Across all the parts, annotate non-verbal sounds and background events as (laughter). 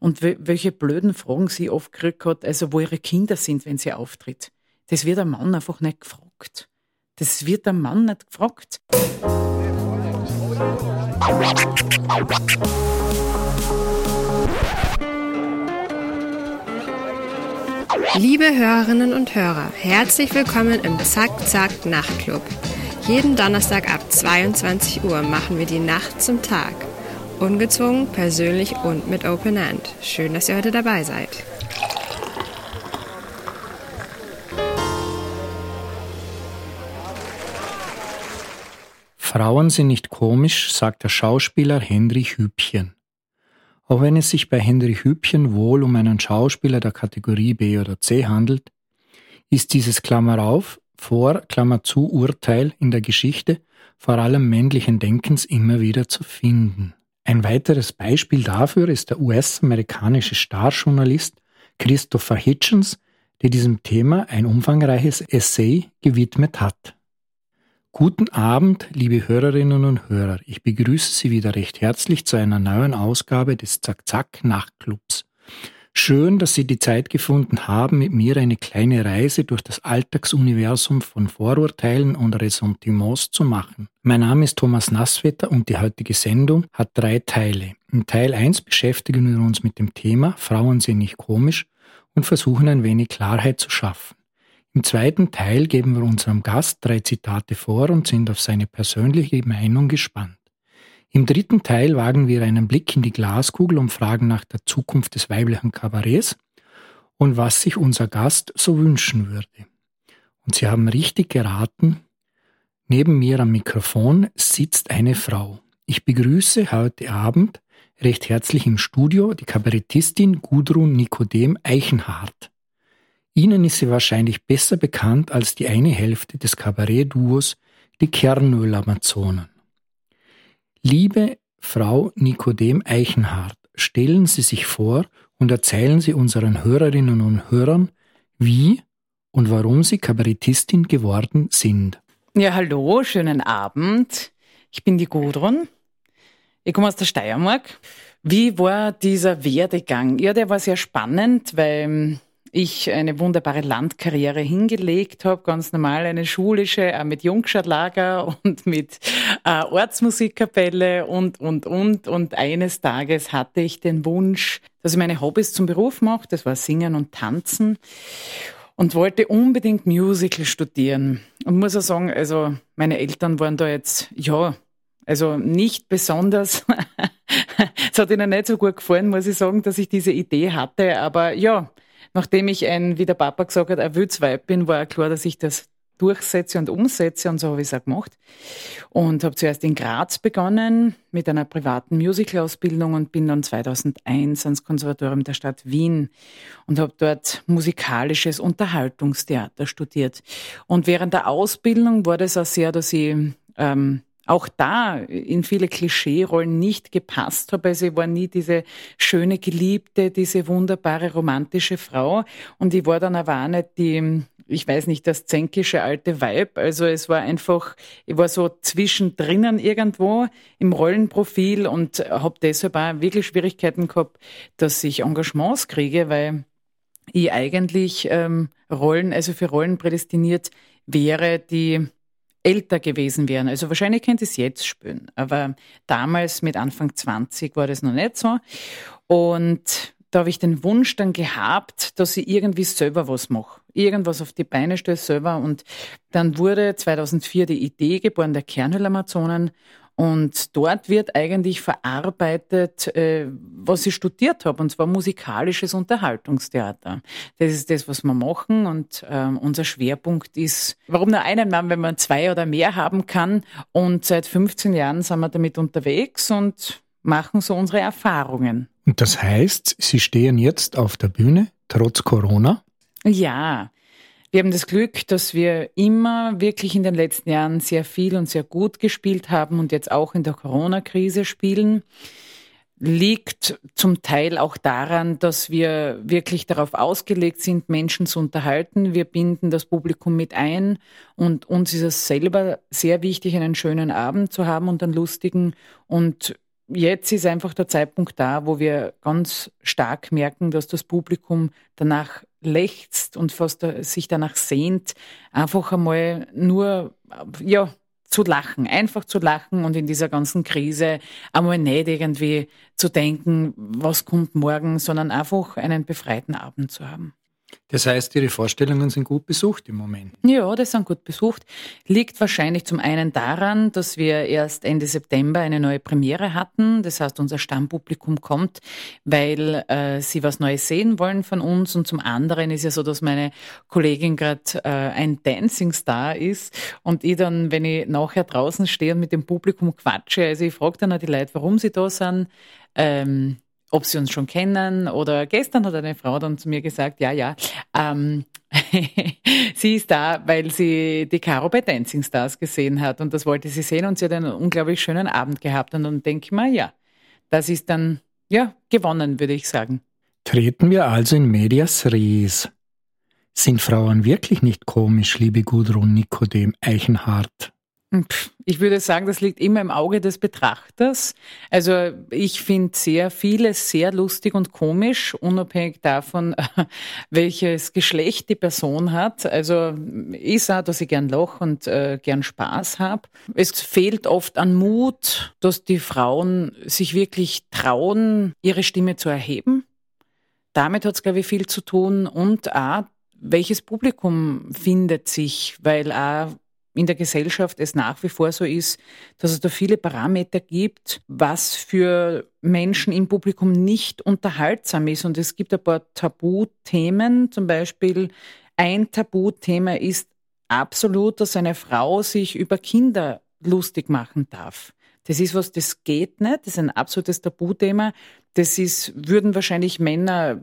und welche blöden Fragen sie oft gekriegt hat, also wo ihre Kinder sind, wenn sie auftritt. Das wird der Mann einfach nicht gefragt. Das wird der Mann nicht gefragt. Liebe Hörerinnen und Hörer, herzlich willkommen im Zack Zack Nachtclub. Jeden Donnerstag ab 22 Uhr machen wir die Nacht zum Tag. Ungezwungen, persönlich und mit Open End. Schön, dass ihr heute dabei seid. Frauen sind nicht komisch, sagt der Schauspieler Henry Hübchen. Auch wenn es sich bei Henry Hübchen wohl um einen Schauspieler der Kategorie B oder C handelt, ist dieses Klammer auf, vor, Klammer zu, Urteil in der Geschichte vor allem männlichen Denkens immer wieder zu finden. Ein weiteres Beispiel dafür ist der US-amerikanische Starjournalist Christopher Hitchens, der diesem Thema ein umfangreiches Essay gewidmet hat. Guten Abend, liebe Hörerinnen und Hörer. Ich begrüße Sie wieder recht herzlich zu einer neuen Ausgabe des Zack-Zack Nachtclubs. Schön, dass Sie die Zeit gefunden haben, mit mir eine kleine Reise durch das Alltagsuniversum von Vorurteilen und Ressentiments zu machen. Mein Name ist Thomas Nasswetter und die heutige Sendung hat drei Teile. In Teil 1 beschäftigen wir uns mit dem Thema Frauen sind nicht komisch und versuchen ein wenig Klarheit zu schaffen. Im zweiten Teil geben wir unserem Gast drei Zitate vor und sind auf seine persönliche Meinung gespannt. Im dritten Teil wagen wir einen Blick in die Glaskugel und fragen nach der Zukunft des weiblichen Kabarets und was sich unser Gast so wünschen würde. Und Sie haben richtig geraten, neben mir am Mikrofon sitzt eine Frau. Ich begrüße heute Abend recht herzlich im Studio die Kabarettistin Gudrun Nikodem Eichenhardt. Ihnen ist sie wahrscheinlich besser bekannt als die eine Hälfte des Kabarettduos die Kernöl-Amazonen. Liebe Frau Nikodem Eichenhardt, stellen Sie sich vor und erzählen Sie unseren Hörerinnen und Hörern, wie und warum Sie Kabarettistin geworden sind. Ja, hallo, schönen Abend. Ich bin die Gudrun. Ich komme aus der Steiermark. Wie war dieser Werdegang? Ja, der war sehr spannend, weil ich eine wunderbare Landkarriere hingelegt habe, ganz normal eine schulische, auch mit Jungscharlager (laughs) und mit äh, Ortsmusikkapelle und, und, und. Und eines Tages hatte ich den Wunsch, dass ich meine Hobbys zum Beruf mache. Das war Singen und Tanzen. Und wollte unbedingt Musical studieren. Und muss auch sagen, also meine Eltern waren da jetzt, ja, also nicht besonders. (laughs) Es hat ihnen nicht so gut gefallen, muss ich sagen, dass ich diese Idee hatte. Aber ja, nachdem ich ein, wie der Papa gesagt hat, ein Wildweib bin, war klar, dass ich das durchsetze und umsetze und so habe ich es auch gemacht. Und habe zuerst in Graz begonnen mit einer privaten Musical-Ausbildung und bin dann 2001 ans Konservatorium der Stadt Wien und habe dort musikalisches Unterhaltungstheater studiert. Und während der Ausbildung war das auch sehr, dass ich ähm, auch da in viele Klischee-Rollen nicht gepasst habe. Also ich war nie diese schöne Geliebte, diese wunderbare romantische Frau. Und ich war dann aber auch nicht die, ich weiß nicht, das zänkische alte Weib. Also es war einfach, ich war so zwischendrinnen irgendwo im Rollenprofil und habe deshalb auch wirklich Schwierigkeiten gehabt, dass ich Engagements kriege, weil ich eigentlich ähm, Rollen, also für Rollen prädestiniert wäre, die älter gewesen wären. Also wahrscheinlich könnte ich es jetzt spüren. Aber damals mit Anfang 20 war das noch nicht so. Und da habe ich den Wunsch dann gehabt, dass ich irgendwie selber was mache. Irgendwas auf die Beine stelle selber. Und dann wurde 2004 die Idee geboren der Kernhöhl-Amazonen. Und dort wird eigentlich verarbeitet, äh, was ich studiert habe, und zwar musikalisches Unterhaltungstheater. Das ist das, was wir machen. Und äh, unser Schwerpunkt ist, warum nur einen Mann, wenn man zwei oder mehr haben kann. Und seit 15 Jahren sind wir damit unterwegs und machen so unsere Erfahrungen. Und das heißt, Sie stehen jetzt auf der Bühne, trotz Corona? Ja, wir haben das Glück, dass wir immer wirklich in den letzten Jahren sehr viel und sehr gut gespielt haben und jetzt auch in der Corona-Krise spielen. Liegt zum Teil auch daran, dass wir wirklich darauf ausgelegt sind, Menschen zu unterhalten. Wir binden das Publikum mit ein und uns ist es selber sehr wichtig, einen schönen Abend zu haben und einen lustigen. Und jetzt ist einfach der Zeitpunkt da, wo wir ganz stark merken, dass das Publikum danach lechzt und fast sich danach sehnt, einfach einmal nur, ja, zu lachen, einfach zu lachen und in dieser ganzen Krise einmal nicht irgendwie zu denken, was kommt morgen, sondern einfach einen befreiten Abend zu haben. Das heißt, Ihre Vorstellungen sind gut besucht im Moment. Ja, die sind gut besucht. Liegt wahrscheinlich zum einen daran, dass wir erst Ende September eine neue Premiere hatten. Das heißt, unser Stammpublikum kommt, weil äh, sie was Neues sehen wollen von uns. Und zum anderen ist ja so, dass meine Kollegin gerade äh, ein Dancing Star ist und ich dann, wenn ich nachher draußen stehe und mit dem Publikum quatsche, also ich frage dann auch die Leute, warum sie da sind. Ähm, ob sie uns schon kennen oder gestern hat eine Frau dann zu mir gesagt, ja, ja, ähm, (laughs) sie ist da, weil sie die Caro bei Dancing Stars gesehen hat und das wollte sie sehen und sie hat einen unglaublich schönen Abend gehabt und dann denke ich mal, ja, das ist dann, ja, gewonnen, würde ich sagen. Treten wir also in medias res. Sind Frauen wirklich nicht komisch, liebe Gudrun Nikodem Eichenhardt? Ich würde sagen, das liegt immer im Auge des Betrachters. Also ich finde sehr vieles sehr lustig und komisch, unabhängig davon, (laughs) welches Geschlecht die Person hat. Also ich sage, dass ich gern Loch und äh, gern Spaß habe. Es fehlt oft an Mut, dass die Frauen sich wirklich trauen, ihre Stimme zu erheben. Damit hat es, glaube ich, viel zu tun und auch, welches Publikum findet sich, weil auch in der Gesellschaft es nach wie vor so ist, dass es da viele Parameter gibt, was für Menschen im Publikum nicht unterhaltsam ist. Und es gibt ein paar Tabuthemen, zum Beispiel ein Tabuthema ist absolut, dass eine Frau sich über Kinder lustig machen darf. Das ist was, das geht nicht. Das ist ein absolutes Tabuthema. Das ist, würden wahrscheinlich Männer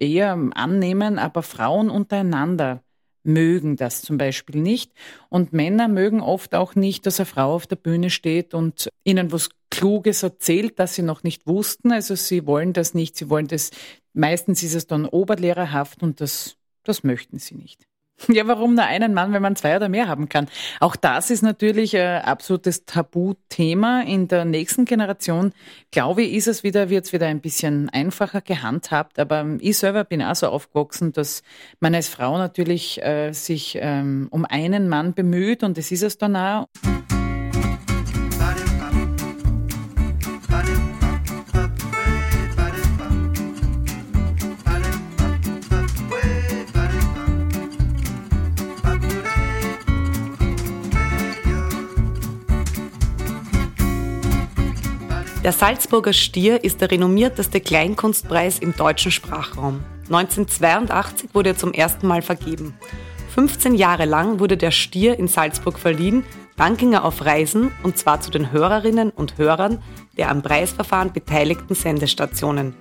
eher annehmen, aber Frauen untereinander mögen das zum Beispiel nicht. Und Männer mögen oft auch nicht, dass eine Frau auf der Bühne steht und ihnen was Kluges erzählt, das sie noch nicht wussten. Also sie wollen das nicht. Sie wollen das, meistens ist es dann oberlehrerhaft und das, das möchten sie nicht. (laughs) Ja, warum nur einen Mann, wenn man zwei oder mehr haben kann? Auch das ist natürlich ein absolutes Tabuthema. In der nächsten Generation, glaube ich, ist es wieder, wird es wieder ein bisschen einfacher gehandhabt. Aber ich selber bin auch so aufgewachsen, dass man als Frau natürlich äh, sich ähm, um einen Mann bemüht und das ist es dann auch. Der Salzburger Stier ist der renommierteste Kleinkunstpreis im deutschen Sprachraum. 1982 wurde er zum ersten Mal vergeben. 15 Jahre lang wurde der Stier in Salzburg verliehen, dann ging er auf Reisen und zwar zu den Hörerinnen und Hörern der am Preisverfahren beteiligten Sendestationen.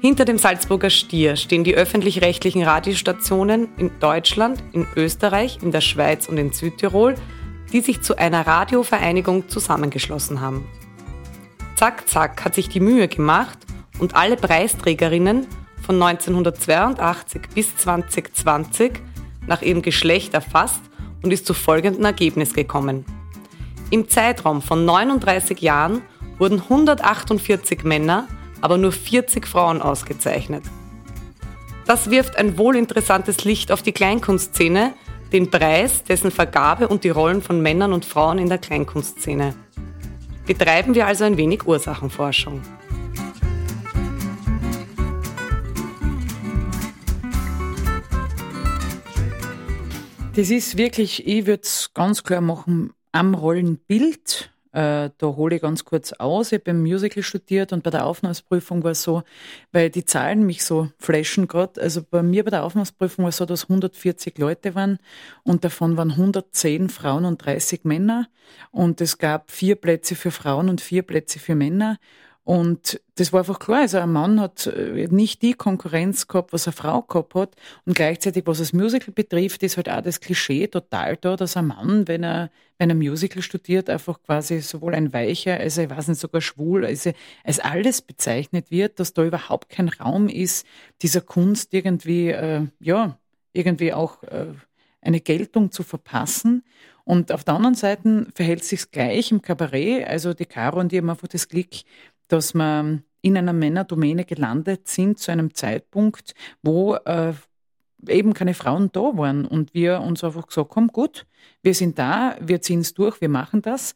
Hinter dem Salzburger Stier stehen die öffentlich-rechtlichen Radiostationen in Deutschland, in Österreich, in der Schweiz und in Südtirol, die sich zu einer Radiovereinigung zusammengeschlossen haben. Zack Zack hat sich die Mühe gemacht und alle Preisträgerinnen von 1982 bis 2020 nach ihrem Geschlecht erfasst und ist zu folgendem Ergebnis gekommen. Im Zeitraum von 39 Jahren wurden 148 Männer, aber nur 40 Frauen ausgezeichnet. Das wirft ein wohlinteressantes Licht auf die Kleinkunstszene, den Preis, dessen Vergabe und die Rollen von Männern und Frauen in der Kleinkunstszene betreiben wir also ein wenig Ursachenforschung. Das ist wirklich, ich würde es ganz klar machen, am Rollenbild. Äh, da hole ich ganz kurz aus. Ich habe beim Musical studiert und bei der Aufnahmeprüfung war es so, weil die Zahlen mich so flashen gerade. Also bei mir bei der Aufnahmeprüfung war es so, dass 140 Leute waren und davon waren 110 Frauen und 30 Männer. Und es gab vier Plätze für Frauen und vier Plätze für Männer. Und das war einfach klar. Also ein Mann hat äh, nicht die Konkurrenz gehabt, was eine Frau gehabt hat. Und gleichzeitig, was das Musical betrifft, ist halt auch das Klischee total da, dass ein Mann, wenn er, wenn er Musical studiert, einfach quasi sowohl ein Weicher, als ich weiß nicht, sogar schwul, also als alles bezeichnet wird, dass da überhaupt kein Raum ist, dieser Kunst irgendwie, äh, ja, irgendwie auch äh, eine Geltung zu verpassen. Und auf der anderen Seite verhält sich's gleich im Kabarett. Also die Caro und die haben einfach das Glück, dass wir in einer Männerdomäne gelandet sind zu einem Zeitpunkt, wo äh, eben keine Frauen da waren und wir uns einfach gesagt haben, gut, wir sind da, wir ziehen es durch, wir machen das.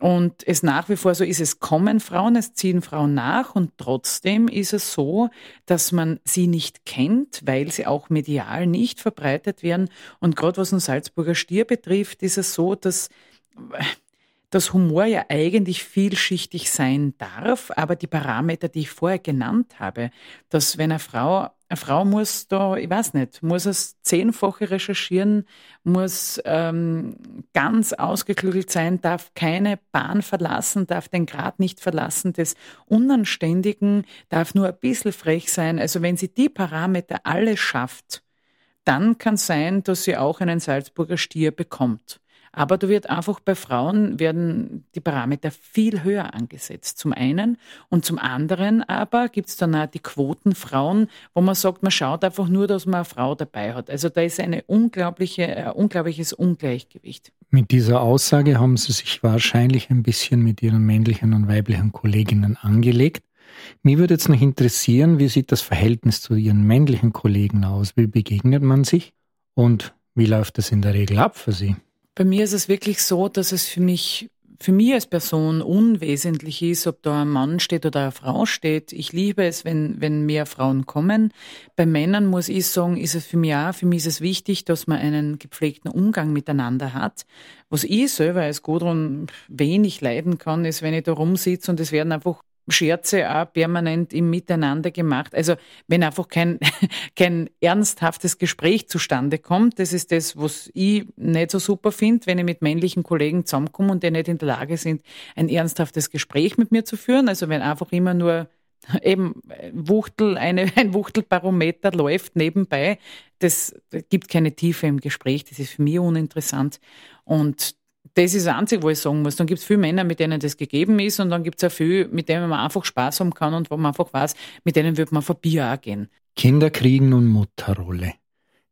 Und es nach wie vor so ist, es kommen Frauen, es ziehen Frauen nach und trotzdem ist es so, dass man sie nicht kennt, weil sie auch medial nicht verbreitet werden. Und gerade was den Salzburger Stier betrifft, ist es so, dass dass Humor ja eigentlich vielschichtig sein darf, aber die Parameter, die ich vorher genannt habe, dass wenn eine Frau, eine Frau muss da, ich weiß nicht, muss es zehnfache recherchieren, muss ähm, ganz ausgeklügelt sein, darf keine Bahn verlassen, darf den Grad nicht verlassen des Unanständigen, darf nur ein bisschen frech sein. Also wenn sie die Parameter alle schafft, dann kann sein, dass sie auch einen Salzburger Stier bekommt. Aber da wird einfach bei Frauen werden die Parameter viel höher angesetzt. Zum einen und zum anderen aber gibt es dann auch die Quotenfrauen, wo man sagt, man schaut einfach nur, dass man eine Frau dabei hat. Also da ist eine unglaubliche, ein unglaubliches Ungleichgewicht. Mit dieser Aussage haben Sie sich wahrscheinlich ein bisschen mit Ihren männlichen und weiblichen Kolleginnen angelegt. Mir würde jetzt noch interessieren, wie sieht das Verhältnis zu Ihren männlichen Kollegen aus? Wie begegnet man sich? Und wie läuft das in der Regel ab für Sie? Bei mir ist es wirklich so, dass es für mich für mich als Person unwesentlich ist, ob da ein Mann steht oder eine Frau steht. Ich liebe es, wenn, wenn mehr Frauen kommen. Bei Männern muss ich sagen, ist es für mich auch, für mich ist es wichtig, dass man einen gepflegten Umgang miteinander hat. Was ich selber als Gudrun wenig leiden kann, ist, wenn ich da rumsitze und es werden einfach Scherze auch permanent im Miteinander gemacht. Also wenn einfach kein, (laughs) kein ernsthaftes Gespräch zustande kommt, das ist das, was ich nicht so super finde, wenn ich mit männlichen Kollegen zusammenkomme und die nicht in der Lage sind, ein ernsthaftes Gespräch mit mir zu führen. Also wenn einfach immer nur (laughs) eben Wuchtel, eine, (laughs) ein Wuchtelbarometer läuft nebenbei, das gibt keine Tiefe im Gespräch, das ist für mich uninteressant. Und das ist das Einzige, wo ich sagen muss. Dann gibt es viele Männer, mit denen das gegeben ist und dann gibt es auch viele, mit denen man einfach Spaß haben kann und wo man einfach weiß, mit denen wird man vor Bier auch gehen. Kinder kriegen und Mutterrolle.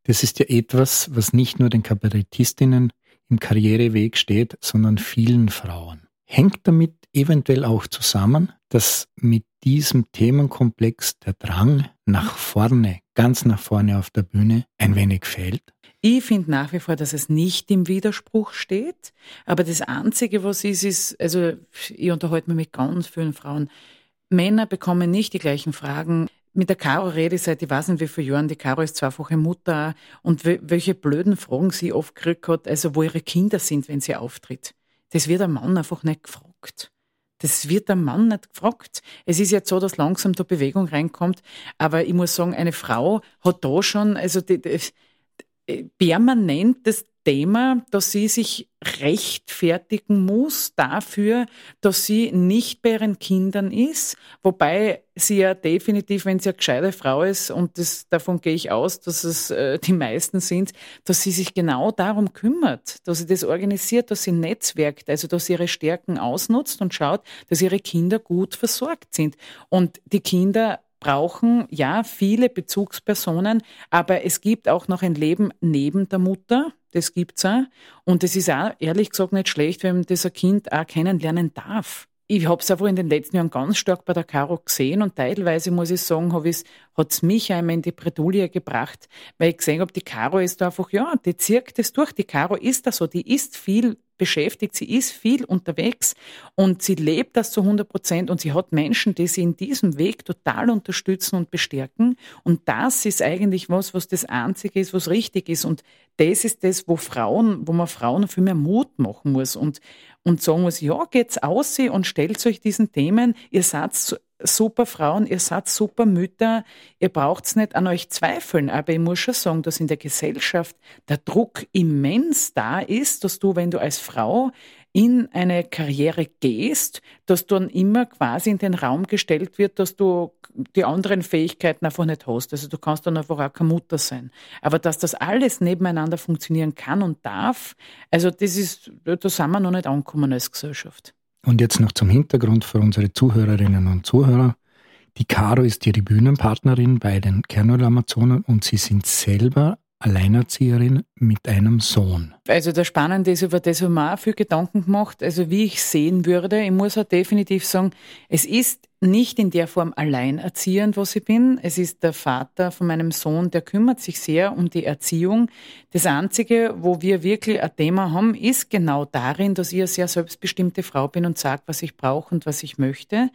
Das ist ja etwas, was nicht nur den Kabarettistinnen im Karriereweg steht, sondern vielen Frauen. Hängt damit eventuell auch zusammen, dass mit diesem Themenkomplex der Drang nach vorne, ganz nach vorne auf der Bühne ein wenig fehlt? Ich finde nach wie vor, dass es nicht im Widerspruch steht. Aber das Einzige, was ist, ist, also ich unterhalte mich mit ganz vielen Frauen. Männer bekommen nicht die gleichen Fragen. Mit der Caro rede ich seit ich weiß nicht wie vielen Jahren. Die Caro ist zweifache Mutter und welche blöden Fragen sie oft gekriegt hat, also wo ihre Kinder sind, wenn sie auftritt. Das wird der Mann einfach nicht gefragt. Das wird der Mann nicht gefragt. Es ist jetzt so, dass langsam da Bewegung reinkommt. Aber ich muss sagen, eine Frau hat da schon, also die, die, permanent das Thema, dass sie sich rechtfertigen muss dafür, dass sie nicht bei ihren Kindern ist, wobei sie ja definitiv, wenn sie eine gescheite Frau ist, und das, davon gehe ich aus, dass es äh, die meisten sind, dass sie sich genau darum kümmert, dass sie das organisiert, dass sie netzwerkt, also dass sie ihre Stärken ausnutzt und schaut, dass ihre Kinder gut versorgt sind. Und die Kinder brauchen ja viele Bezugspersonen, aber es gibt auch noch ein Leben neben der Mutter. Das gibt's auch. Und es ist auch ehrlich gesagt nicht schlecht, wenn man das ein Kind auch kennenlernen darf. Ich habe es einfach in den letzten Jahren ganz stark bei der Caro gesehen und teilweise muss ich sagen, hat es mich einmal in die Bredouille gebracht, weil ich gesehen habe, die Caro ist da einfach, ja, die zirkt es durch. Die Caro ist da so, die ist viel beschäftigt, sie ist viel unterwegs und sie lebt das zu 100 Prozent und sie hat Menschen, die sie in diesem Weg total unterstützen und bestärken. Und das ist eigentlich was, was das Einzige ist, was richtig ist. Und das ist das, wo Frauen, wo man Frauen viel mehr Mut machen muss und, und sagen muss, ja, geht's aus und stellt euch diesen Themen, ihr seid super Frauen, ihr seid super Mütter, ihr braucht's nicht an euch zweifeln. Aber ich muss schon sagen, dass in der Gesellschaft der Druck immens da ist, dass du, wenn du als Frau in eine Karriere gehst, dass dann immer quasi in den Raum gestellt wird, dass du die anderen Fähigkeiten einfach nicht hast. Also du kannst dann einfach auch keine Mutter sein. Aber dass das alles nebeneinander funktionieren kann und darf, also das ist, da sind wir noch nicht angekommen als Gesellschaft. Und jetzt noch zum Hintergrund für unsere Zuhörerinnen und Zuhörer. Die Caro ist ihre Bühnenpartnerin bei den Kernöl-Amazonen und sie sind selber Alleinerzieherin mit einem Sohn. Also das Spannende ist, über das haben wir auch viel Gedanken gemacht, also wie ich sehen würde. Ich muss auch definitiv sagen, es ist nicht in der Form alleinerziehend, was ich bin. Es ist der Vater von meinem Sohn, der kümmert sich sehr um die Erziehung. Das Einzige, wo wir wirklich ein Thema haben, ist genau darin, dass ich eine sehr selbstbestimmte Frau bin und sage, was ich brauche und was ich möchte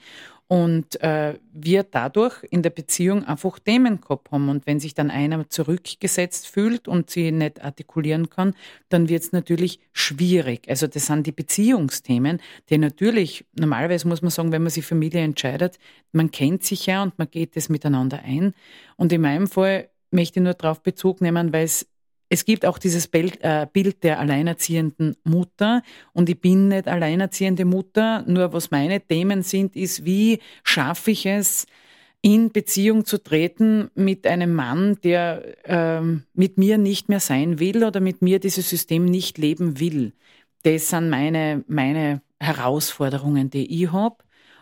und äh, wir dadurch in der Beziehung einfach Themen gehabt haben. Und wenn sich dann einer zurückgesetzt fühlt und sie nicht artikulieren kann, dann wird es natürlich schwierig. Also das sind die Beziehungsthemen, die natürlich, normalerweise muss man sagen, wenn man sich Familie entscheidet, man kennt sich ja und man geht das miteinander ein. Und in meinem Fall möchte ich nur darauf Bezug nehmen, weil es es gibt auch dieses Bild, äh, Bild der alleinerziehenden Mutter und ich bin nicht alleinerziehende Mutter, nur was meine Themen sind, ist, wie schaffe ich es, in Beziehung zu treten mit einem Mann, der ähm, mit mir nicht mehr sein will oder mit mir dieses System nicht leben will. Das sind meine, meine Herausforderungen, die ich habe.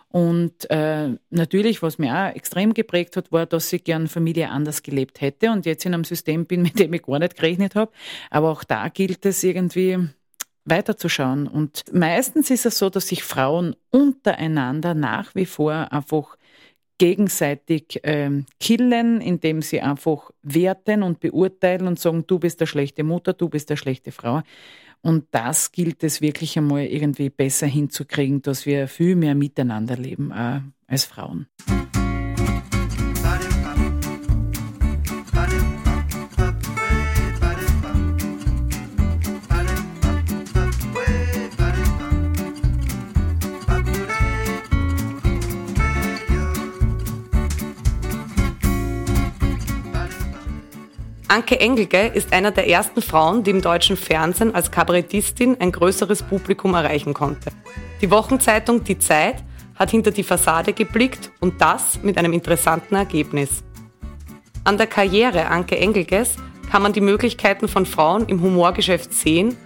Und äh, natürlich, was mir auch extrem geprägt hat, war, dass ich gern Familie anders gelebt hätte und jetzt in einem System bin, (laughs) mit dem ich gar nicht gerechnet habe. Aber auch da gilt es irgendwie weiterzuschauen. Und meistens ist es so, dass sich Frauen untereinander nach wie vor einfach gegenseitig ähm, killen, indem sie einfach werten und beurteilen und sagen, du bist der schlechte Mutter, du bist der schlechte Frau. Und das gilt es wirklich einmal irgendwie besser hinzukriegen, dass wir viel mehr miteinander leben äh, als Frauen. Anke Engelke ist einer der ersten Frauen, die im deutschen Fernsehen als Kabarettistin ein größeres Publikum erreichen konnte. Die Wochenzeitung Die Zeit hat hinter die Fassade geblickt und das mit einem interessanten Ergebnis. An der Karriere Anke Engelkes kann man die Möglichkeiten von Frauen im Humorgeschäft sehen,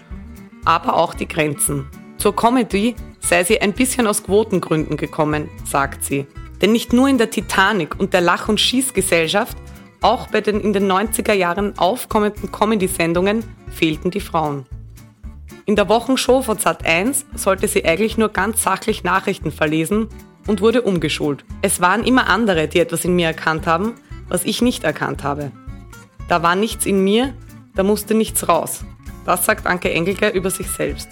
aber auch die Grenzen. Zur Comedy sei sie ein bisschen aus Quotengründen gekommen, sagt sie. Denn nicht nur in der Titanic und der Lach- und Schießgesellschaft auch bei den in den 90er Jahren aufkommenden Comedy-Sendungen fehlten die Frauen. In der Wochenshow von Sat1 sollte sie eigentlich nur ganz sachlich Nachrichten verlesen und wurde umgeschult. Es waren immer andere, die etwas in mir erkannt haben, was ich nicht erkannt habe. Da war nichts in mir, da musste nichts raus. Das sagt Anke Engelke über sich selbst.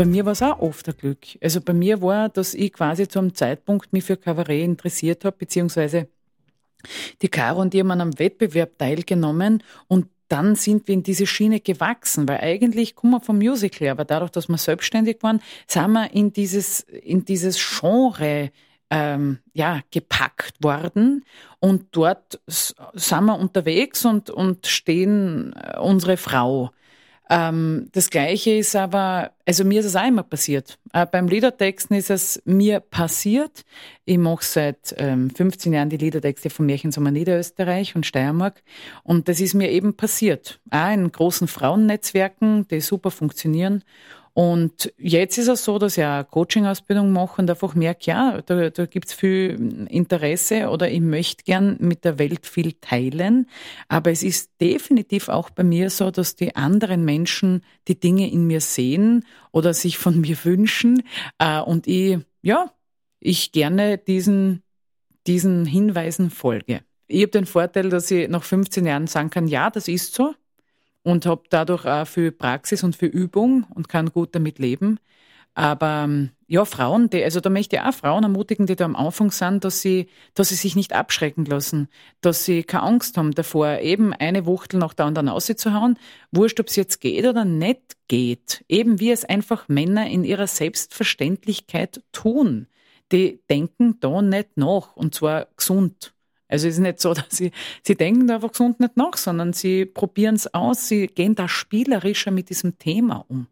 Bei mir war es auch oft ein Glück. Also bei mir war, dass ich quasi zu einem Zeitpunkt mich für Kabarett interessiert habe, beziehungsweise die Caro und ich haben an einem Wettbewerb teilgenommen und dann sind wir in diese Schiene gewachsen, weil eigentlich kommen wir vom Musical, aber dadurch, dass wir selbstständig waren, sind wir in dieses, in dieses Genre ähm, ja, gepackt worden und dort sind wir unterwegs und, und stehen äh, unsere Frau ähm, das Gleiche ist aber, also mir ist es immer passiert. Äh, beim Liedertexten ist es mir passiert. Ich mache seit ähm, 15 Jahren die Liedertexte von Märchensommer Niederösterreich und Steiermark. Und das ist mir eben passiert. Auch in großen Frauennetzwerken, die super funktionieren. Und jetzt ist es so, dass ich eine Coaching-Ausbildung mache und einfach merke, ja, da, da gibt es viel Interesse oder ich möchte gern mit der Welt viel teilen. Aber es ist definitiv auch bei mir so, dass die anderen Menschen die Dinge in mir sehen oder sich von mir wünschen. Äh, und ich, ja, ich gerne diesen, diesen Hinweisen folge. Ich habe den Vorteil, dass ich nach 15 Jahren sagen kann, ja, das ist so und habe dadurch auch viel Praxis und viel Übung und kann gut damit leben. Aber ähm, ja, Frauen, die, also da möchte ich auch Frauen ermutigen, die da am Anfang sind, dass sie, dass sie sich nicht abschrecken lassen, dass sie keine Angst haben davor, eben eine Wuchtel nach der anderen auszuhauen. Wurscht, ob es jetzt geht oder nicht geht. Eben wie es einfach Männer in ihrer Selbstverständlichkeit tun. Die denken da nicht nach und zwar gesund. Also es ist nicht so, (laughs) dass sie, sie denken da einfach gesund nicht nach, sondern sie probieren es aus, sie gehen da spielerischer mit diesem Thema um.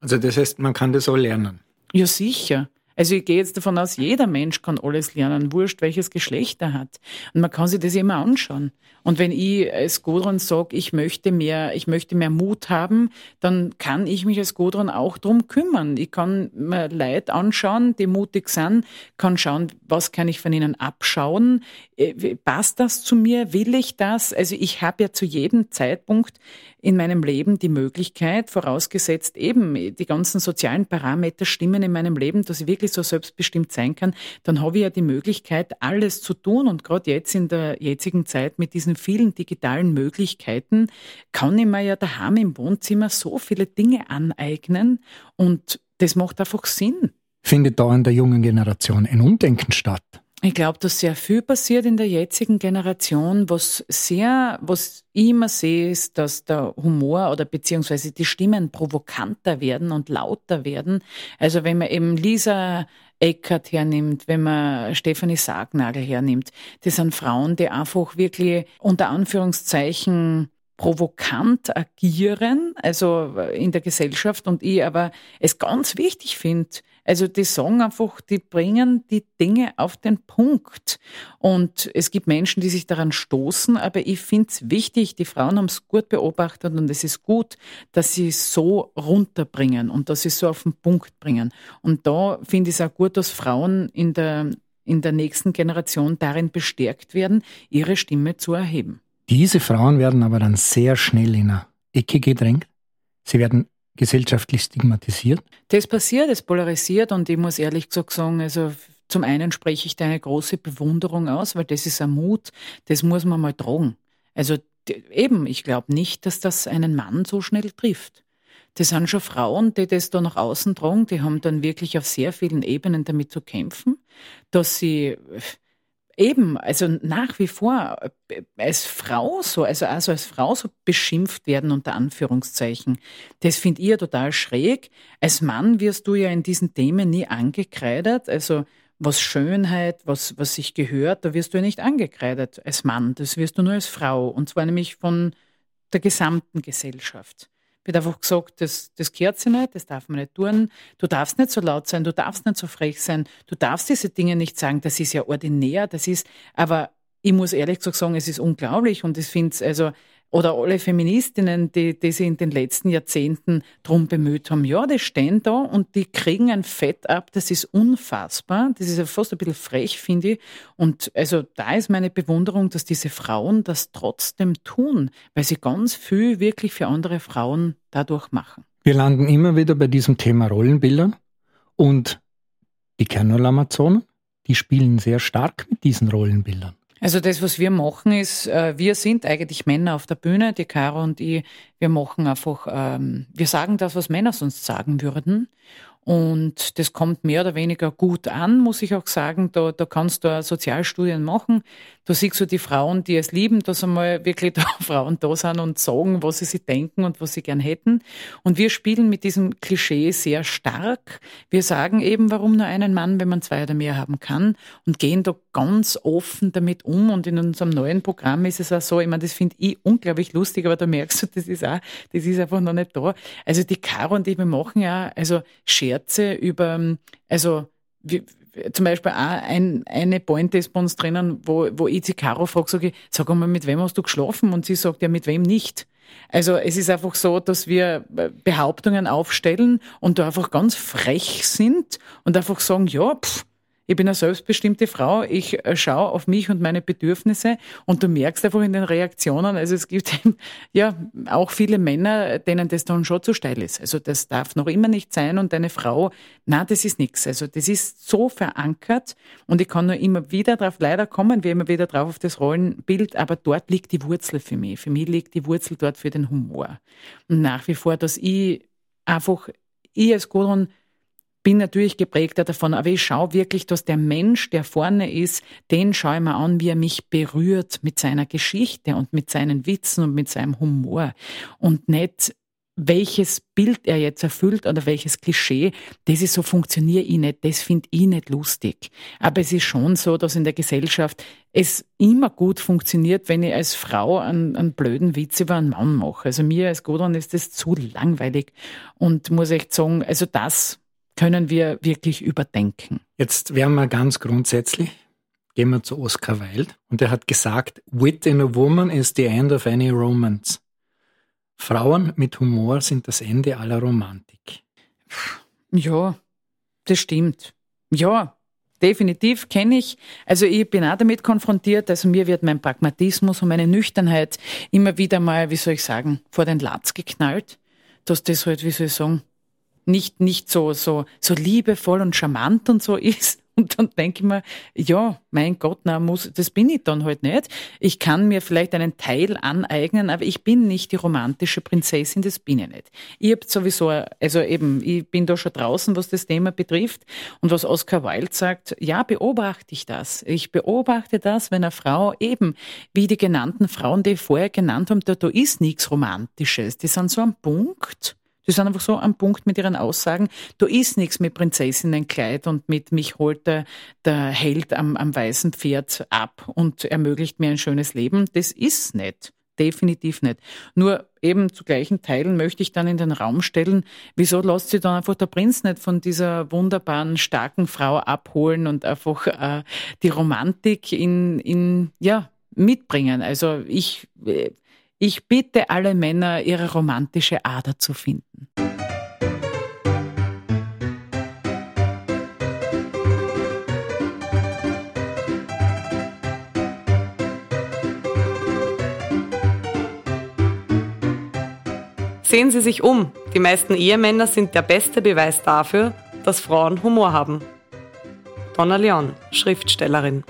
Also das heißt, man kann das auch lernen. Ja, sicher. Also ich gehe jetzt davon aus, jeder Mensch kann alles lernen, wurscht, welches Geschlecht er hat. Und man kann sich das immer anschauen. Und wenn ich als Gudrun sage, ich möchte mehr, ich möchte mehr Mut haben, dann kann ich mich als Gudrun auch drum kümmern. Ich kann mir Leute anschauen, die mutig sind, kann schauen, was kann ich von ihnen abschauen. Äh, passt das zu mir? Will ich das? Also ich habe ja zu jedem Zeitpunkt in meinem Leben die Möglichkeit, vorausgesetzt eben die ganzen sozialen Parameter stimmen in meinem Leben, dass ich wirklich so selbstbestimmt sein kann, dann habe ich ja die Möglichkeit, alles zu tun. Und gerade jetzt in der jetzigen Zeit mit diesen vielen digitalen Möglichkeiten kann ich mir ja daheim im Wohnzimmer so viele Dinge aneignen und das macht einfach Sinn. Findet da in der jungen Generation ein Umdenken statt? Ich glaube, dass sehr viel passiert in der jetzigen Generation. Was sehr, was ich immer sehe, ist, dass der Humor oder beziehungsweise die Stimmen provokanter werden und lauter werden. Also wenn man eben Lisa Eckert hernimmt, wenn man Stefanie Sargnagel hernimmt, das sind Frauen, die einfach wirklich unter Anführungszeichen provokant agieren, also in der Gesellschaft und ich aber es ganz wichtig finde, also die sagen einfach, die bringen die Dinge auf den Punkt. Und es gibt Menschen, die sich daran stoßen, aber ich finde es wichtig, die Frauen haben es gut beobachtet und es ist gut, dass sie es so runterbringen und dass sie es so auf den Punkt bringen. Und da finde ich es auch gut, dass Frauen in der, in der nächsten Generation darin bestärkt werden, ihre Stimme zu erheben. Diese Frauen werden aber dann sehr schnell in eine Ecke gedrängt. Sie werden gesellschaftlich stigmatisiert? Das passiert, es polarisiert und ich muss ehrlich gesagt sagen, also zum einen spreche ich da eine große Bewunderung aus, weil das ist ein Mut, das muss man mal tragen. Also eben, ich glaube nicht, dass das einen Mann so schnell trifft. Das sind schon Frauen, die das da nach außen tragen, die haben dann wirklich auf sehr vielen Ebenen damit zu kämpfen, dass sie Eben, also nach wie vor äh, als Frau so, also, also als Frau so beschimpft werden unter Anführungszeichen. Das finde ich ja total schräg. Als Mann wirst du ja in diesen Themen nie angekreidet. Also was Schönheit, was, was sich gehört, da wirst du ja nicht angekreidet als Mann. Das wirst du nur als Frau. Und zwar nämlich von der gesamten Gesellschaft wird einfach gesagt, das, das gehört sich nicht, das darf man nicht tun. Du darfst nicht so laut sein, du darfst nicht so frech sein, du darfst diese Dinge nicht sagen. Das ist ja ordinär, das ist, aber ich muss ehrlich gesagt sagen, es ist unglaublich und ich finde es, also oder alle Feministinnen, die, die sich in den letzten Jahrzehnten drum bemüht haben. Ja, die stehen da und die kriegen ein Fett ab, das ist unfassbar. Das ist ja fast ein bisschen frech, finde ich. Und also da ist meine Bewunderung, dass diese Frauen das trotzdem tun, weil sie ganz viel wirklich für andere Frauen dadurch machen. Wir landen immer wieder bei diesem Thema Rollenbilder und die Kernel-Amazonen, die spielen sehr stark mit diesen Rollenbildern. Also das, was wir machen, ist, äh, wir sind eigentlich Männer auf der Bühne, die Caro und ich, wir machen einfach, ähm, wir sagen das, was Männer sonst sagen würden. Und das kommt mehr oder weniger gut an, muss ich auch sagen. Da, da kannst du Sozialstudien machen. Da siehst du die Frauen, die es lieben, dass einmal wirklich (laughs) da Frauen da sind und sagen, was sie sich denken und was sie gern hätten. Und wir spielen mit diesem Klischee sehr stark. Wir sagen eben, warum nur einen Mann, wenn man zwei oder mehr haben kann und gehen da ganz offen damit um. Und in unserem neuen Programm ist es auch so, ich meine, das finde ich unglaublich lustig, aber da merkst du, das ist auch, das ist einfach noch nicht da. Also die Caro und ich, wir machen ja, also Scherze über, also, wie, zum Beispiel auch ein, eine Pointe ist bei uns drinnen, wo, wo ich die Caro frage, sage ich, sag mal, mit wem hast du geschlafen? Und sie sagt, ja, mit wem nicht. Also es ist einfach so, dass wir Behauptungen aufstellen und da einfach ganz frech sind und einfach sagen, ja, pff, ich bin eine selbstbestimmte Frau, ich äh, schaue auf mich und meine Bedürfnisse und du merkst einfach in den Reaktionen, also es gibt ja auch viele Männer, denen das dann schon zu steil ist. Also das darf noch immer nicht sein und eine Frau, na, das ist nichts. Also das ist so verankert und ich kann nur immer wieder drauf, leider kommen wir immer wieder drauf auf das Rollenbild, aber dort liegt die Wurzel für mich. Für mich liegt die Wurzel dort für den Humor. Und nach wie vor, dass ich einfach, ich als Gudrun bin natürlich geprägter davon, aber ich schaue wirklich, dass der Mensch, der vorne ist, den schaue ich mir an, wie er mich berührt mit seiner Geschichte und mit seinen Witzen und mit seinem Humor und nicht welches Bild er jetzt erfüllt oder welches Klischee, das ist so, funktioniere ich nicht, das finde ich nicht lustig. Aber es ist schon so, dass in der Gesellschaft es immer gut funktioniert, wenn ich als Frau einen, einen blöden Witz über einen Mann mache. Also mir als Godon ist das zu langweilig und muss echt sagen, also das können wir wirklich überdenken. Jetzt wären wir ganz grundsätzlich, gehen wir zu Oscar Wilde und er hat gesagt, Wit in a woman is the end of any romance. Frauen mit Humor sind das Ende aller Romantik. Ja, das stimmt. Ja, definitiv kenne ich. Also ich bin auch damit konfrontiert. Also mir wird mein Pragmatismus und meine Nüchternheit immer wieder mal, wie soll ich sagen, vor den Latz geknallt. Dass das halt, wie soll ich sagen, nicht, nicht so, so, so liebevoll und charmant und so ist. (laughs) Und dann denke ich mir, ja, mein Gott, na, muss, das bin ich dann halt nicht. Ich kann mir vielleicht einen Teil aneignen, aber ich bin nicht die romantische Prinzessin, das bin ich nicht. Ich hab sowieso, also eben, ich bin da schon draußen, was das Thema betrifft. Und was Oscar Wilde sagt, ja, beobachte ich das. Ich beobachte das, wenn eine Frau eben, wie die genannten Frauen, die ich vorher genannt haben, da, da ist nichts Romantisches. Die sind so am Punkt die sind einfach so am Punkt mit ihren Aussagen. Da ist nichts mit Prinzessinnenkleid und mit mich holt der, der Held am, am weißen Pferd ab und ermöglicht mir ein schönes Leben. Das ist nicht. Definitiv nicht. Nur eben zu gleichen Teilen möchte ich dann in den Raum stellen, wieso lässt sich dann einfach der Prinz nicht von dieser wunderbaren, starken Frau abholen und einfach äh, die Romantik in, in, ja, mitbringen. Also ich, äh, ich bitte alle Männer, ihre romantische Ader zu finden. Sehen Sie sich um. Die meisten Ehemänner sind der beste Beweis dafür, dass Frauen Humor haben. Donna Leon, Schriftstellerin.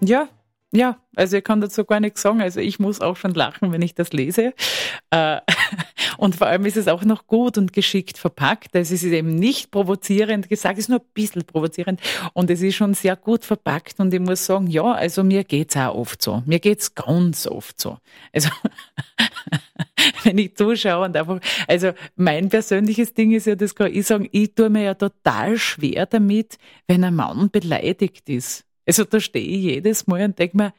Ja, ja, also ich kann dazu gar nichts sagen. Also ich muss auch schon lachen, wenn ich das lese. Äh, (laughs) und vor allem ist es auch noch gut und geschickt verpackt. Also es ist eben nicht provozierend gesagt, es ist nur ein bisschen provozierend und es ist schon sehr gut verpackt und ich muss sagen, ja, also mir geht's auch oft so. Mir geht's ganz oft so. Also (laughs) wenn ich zuschaue und einfach, also mein persönliches Ding ist ja, das kann ich sagen, ich tue mir ja total schwer damit, wenn ein Mann beleidigt ist. Also da stehe ich jedes Mal und denke mir,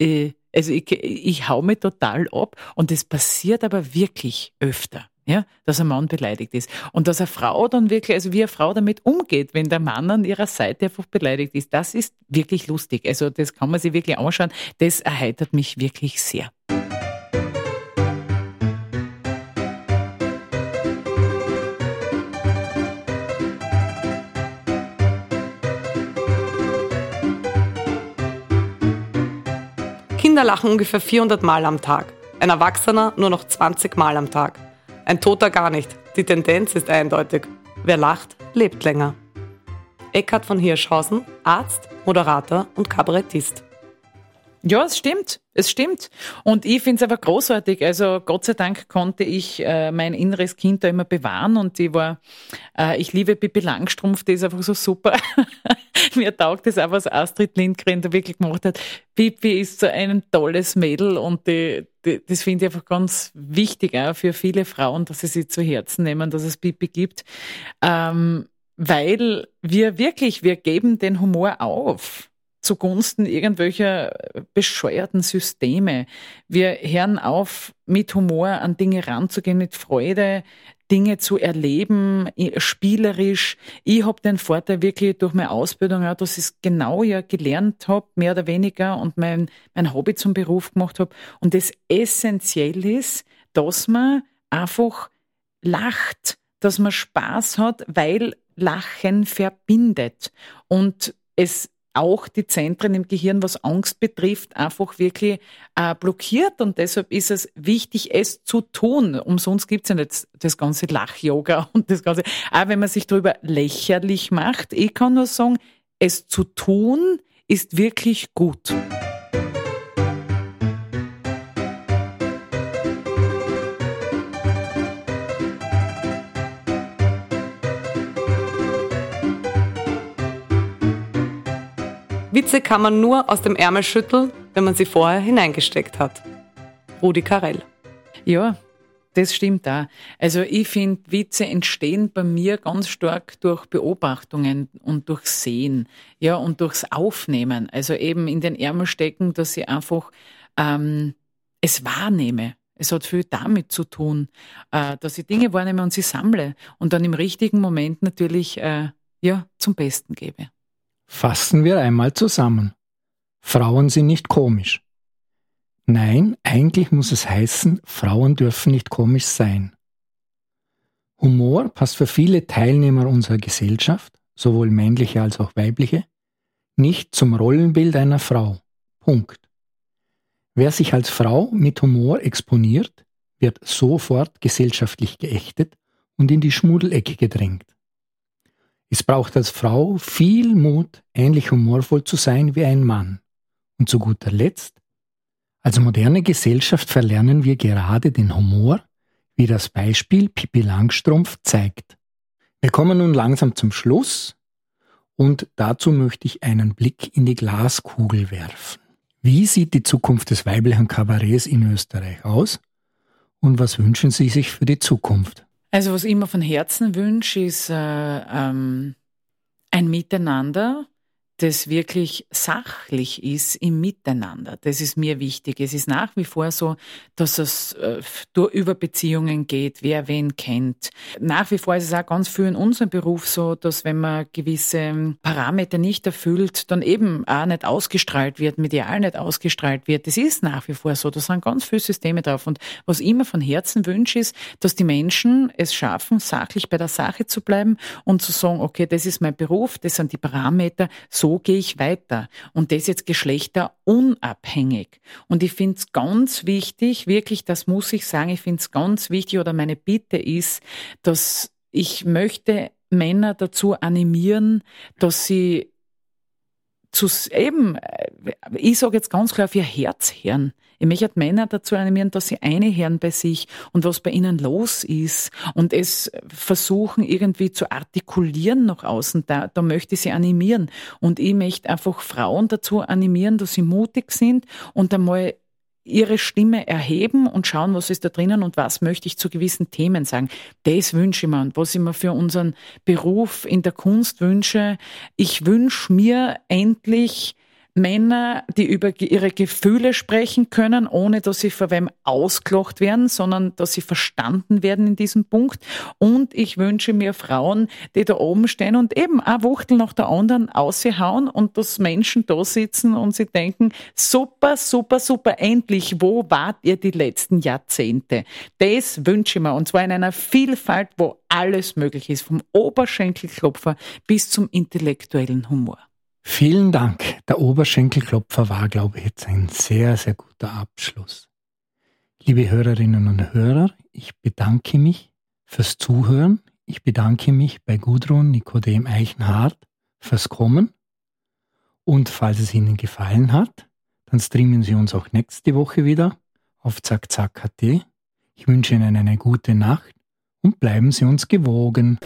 äh, also ich, ich hau mich total ab und das passiert aber wirklich öfter. Ja, dass ein Mann beleidigt ist. Und dass eine Frau dann wirklich, also wie eine Frau damit umgeht, wenn der Mann an ihrer Seite einfach beleidigt ist, das ist wirklich lustig. Also das kann man sich wirklich anschauen. Das erheitert mich wirklich sehr. Kinder lachen ungefähr 400 Mal am Tag. Ein Erwachsener nur noch 20 Mal am Tag. Ein Toter gar nicht. Die Tendenz ist eindeutig. Wer lacht, lebt länger. Eckhard von Hirschhausen, Arzt, Moderator und Kabarettist. Ja, es stimmt. Es stimmt. Und ich finde es aber großartig. Also Gott sei Dank konnte ich äh, mein inneres Kind da immer bewahren und ich war, äh, ich liebe Pippi Langstrumpf, die ist einfach so super. (laughs) (laughs) Mir taugt es auch, was Astrid Lindgren da wirklich gemacht hat. Pippi ist so ein tolles Mädel und die, die, das finde ich einfach ganz wichtig auch für viele Frauen, dass sie sich zu Herzen nehmen, dass es Pippi gibt. Ähm, weil wir wirklich, wir geben den Humor auf zugunsten irgendwelcher bescheuerten Systeme. Wir hören auf, mit Humor an Dinge ranzugehen, mit Freude Dinge zu erleben, spielerisch. Ich habe den Vorteil wirklich durch meine Ausbildung, auch, dass ich es genau ja gelernt habe, mehr oder weniger, und mein, mein Hobby zum Beruf gemacht habe. Und das essentiell ist, dass man einfach lacht, dass man Spaß hat, weil Lachen verbindet. Und es auch die Zentren im Gehirn, was Angst betrifft, einfach wirklich äh, blockiert. Und deshalb ist es wichtig, es zu tun. Umsonst gibt es ja nicht das ganze Lach-Yoga (laughs) und das Ganze. Auch wenn man sich darüber lächerlich macht. Ich kann nur sagen, es zu tun ist wirklich gut. Witze kann man nur aus dem Ärmel schütteln, wenn man sie vorher hineingesteckt hat. Rudi Carell. Ja, das stimmt da. Also ich finde, Witze entstehen bei mir ganz stark durch Beobachtungen und durch Sehen, ja, und durchs Aufnehmen. Also eben in den Ärmel stecken, dass ich einfach ähm, es wahrnehme. Es hat viel damit zu tun, äh, dass ich Dinge wahrnehme und sie sammle und dann im richtigen Moment natürlich äh, ja, zum Besten gebe. Fassen wir einmal zusammen. Frauen sind nicht komisch. Nein, eigentlich muss es heißen, Frauen dürfen nicht komisch sein. Humor passt für viele Teilnehmer unserer Gesellschaft, sowohl männliche als auch weibliche, nicht zum Rollenbild einer Frau. Punkt. Wer sich als Frau mit Humor exponiert, wird sofort gesellschaftlich geächtet und in die Schmudelecke gedrängt. Es braucht als Frau viel Mut, ähnlich humorvoll zu sein wie ein Mann. Und zu guter Letzt, als moderne Gesellschaft verlernen wir gerade den Humor, wie das Beispiel Pippi Langstrumpf zeigt. Wir kommen nun langsam zum Schluss und dazu möchte ich einen Blick in die Glaskugel werfen. Wie sieht die Zukunft des weiblichen Kabarets in Österreich aus? Und was wünschen Sie sich für die Zukunft? Also was ich immer von Herzen wünsche, ist äh, ähm, ein Miteinander, das wirklich sachlich ist im Miteinander. Das ist mir wichtig. Es ist nach wie vor so, dass es äh, über Beziehungen geht, wer wen kennt. Nach wie vor ist es auch ganz viel in unserem Beruf so, dass wenn man gewisse Parameter nicht erfüllt, dann eben auch nicht ausgestrahlt wird, medial nicht ausgestrahlt wird. Das ist nach wie vor so. Da sind ganz viele Systeme drauf. Und was ich immer von Herzen wünsche, ist, dass die Menschen es schaffen, sachlich bei der Sache zu bleiben und zu sagen, okay, das ist mein Beruf, das sind die Parameter, so so gehe ich weiter. Und das jetzt geschlechterunabhängig. Und ich finde es ganz wichtig, wirklich, das muss ich sagen, ich finde es ganz wichtig oder meine Bitte ist, dass ich möchte Männer dazu animieren, dass sie zu eben, äh, ich sage jetzt ganz klar, auf ihr Herz hören. Ich möchte Männer dazu animieren, dass sie eine hören bei sich und was bei ihnen los ist und es versuchen irgendwie zu artikulieren nach außen. Da, da möchte ich sie animieren. Und ich möchte einfach Frauen dazu animieren, dass sie mutig sind und einmal ihre Stimme erheben und schauen, was ist da drinnen und was möchte ich zu gewissen Themen sagen. Das wünsche ich mir und was ich mir für unseren Beruf in der Kunst wünsche. Ich wünsche mir endlich Männer, die über ihre Gefühle sprechen können, ohne dass sie vor wem ausgelacht werden, sondern dass sie verstanden werden in diesem Punkt. Und ich wünsche mir Frauen, die da oben stehen und eben eine Wuchtel nach der anderen aushauen und dass Menschen da sitzen und sie denken, super, super, super, endlich, wo wart ihr die letzten Jahrzehnte? Das wünsche ich mir und zwar in einer Vielfalt, wo alles möglich ist, vom Oberschenkelklopfer bis zum intellektuellen Humor. Vielen Dank. Der Oberschenkelklopfer war, glaube ich, jetzt ein sehr, sehr guter Abschluss. Liebe Hörerinnen und Hörer, ich bedanke mich fürs Zuhören. Ich bedanke mich bei Gudrun Nikodem Eichenhardt fürs Kommen. Und falls es Ihnen gefallen hat, dann streamen Sie uns auch nächste Woche wieder auf zackzack.at. Ich wünsche Ihnen eine gute Nacht und bleiben Sie uns gewogen.